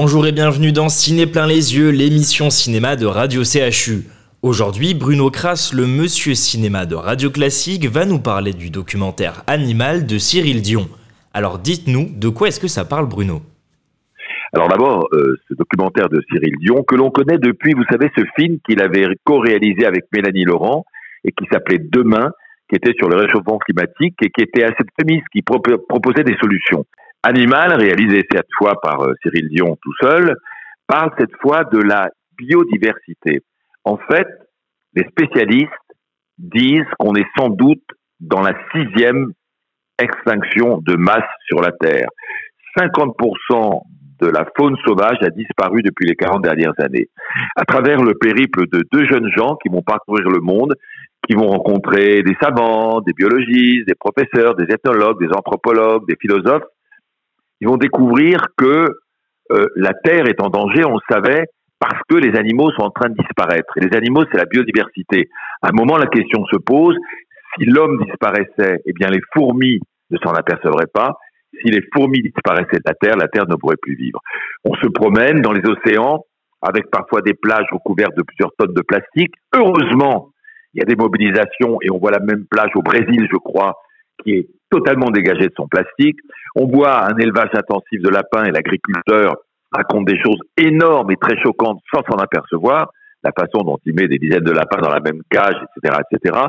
Bonjour et bienvenue dans Ciné plein les yeux, l'émission cinéma de Radio CHU. Aujourd'hui, Bruno Kras, le monsieur cinéma de Radio Classique, va nous parler du documentaire Animal de Cyril Dion. Alors dites-nous, de quoi est-ce que ça parle Bruno? Alors d'abord, euh, ce documentaire de Cyril Dion, que l'on connaît depuis, vous savez, ce film qu'il avait co-réalisé avec Mélanie Laurent et qui s'appelait Demain, qui était sur le réchauffement climatique et qui était assez féministe, qui proposait des solutions. Animal, réalisé cette fois par euh, Cyril Dion tout seul, parle cette fois de la biodiversité. En fait, les spécialistes disent qu'on est sans doute dans la sixième extinction de masse sur la Terre. 50% de la faune sauvage a disparu depuis les 40 dernières années. À travers le périple de deux jeunes gens qui vont parcourir le monde, qui vont rencontrer des savants, des biologistes, des professeurs, des ethnologues, des anthropologues, des philosophes, ils vont découvrir que euh, la Terre est en danger, on le savait, parce que les animaux sont en train de disparaître. Et les animaux, c'est la biodiversité. À un moment, la question se pose, si l'homme disparaissait, eh bien les fourmis ne s'en apercevraient pas, si les fourmis disparaissaient de la Terre, la Terre ne pourrait plus vivre. On se promène dans les océans avec parfois des plages recouvertes de plusieurs tonnes de plastique. Heureusement, il y a des mobilisations et on voit la même plage au Brésil, je crois, est totalement dégagée de son plastique. On voit un élevage intensif de lapins et l'agriculteur raconte des choses énormes et très choquantes sans s'en apercevoir, la façon dont il met des dizaines de lapins dans la même cage, etc., etc.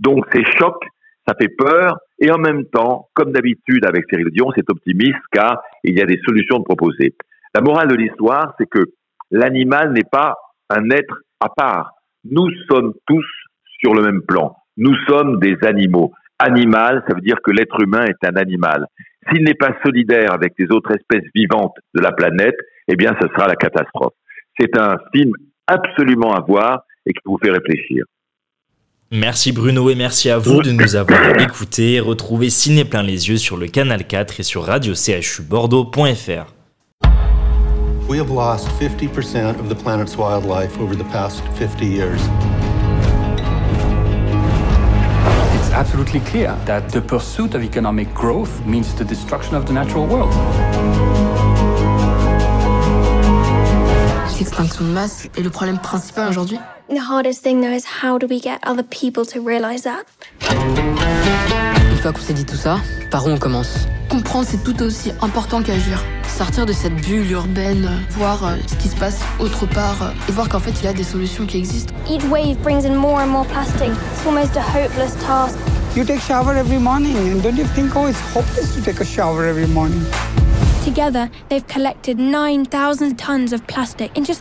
Donc ces chocs ça fait peur, et en même temps, comme d'habitude avec Cyril Dion, c'est optimiste car il y a des solutions de proposer. La morale de l'histoire, c'est que l'animal n'est pas un être à part. Nous sommes tous sur le même plan. Nous sommes des animaux. Animal, ça veut dire que l'être humain est un animal. S'il n'est pas solidaire avec les autres espèces vivantes de la planète, eh bien, ce sera la catastrophe. C'est un film absolument à voir et qui vous fait réfléchir. Merci Bruno et merci à vous de nous avoir écoutés. Retrouvez Ciné plein les yeux sur le canal 4 et sur radio CHU Bordeaux.fr. We have lost 50% of the planet's wildlife over the past 50 years. Absolutely clear that the pursuit of economic growth means the destruction of the natural world. L'extinction de masse est le problème principal aujourd'hui. The hardest thing though is how do we get other people to realize that? Une fois qu'on s'est dit tout ça, par où on commence? Comprendre c'est tout aussi important qu'agir. Sortir de cette bulle urbaine, voir euh, ce qui se passe autre part euh, et voir qu'en fait il y a des solutions qui existent. Each wave brings in more and more plastic. It's almost a hopeless task. You take shower every morning and don't you think oh it's hopeless to take a shower every morning? Together, they've collected 9,000 tons of plastic in just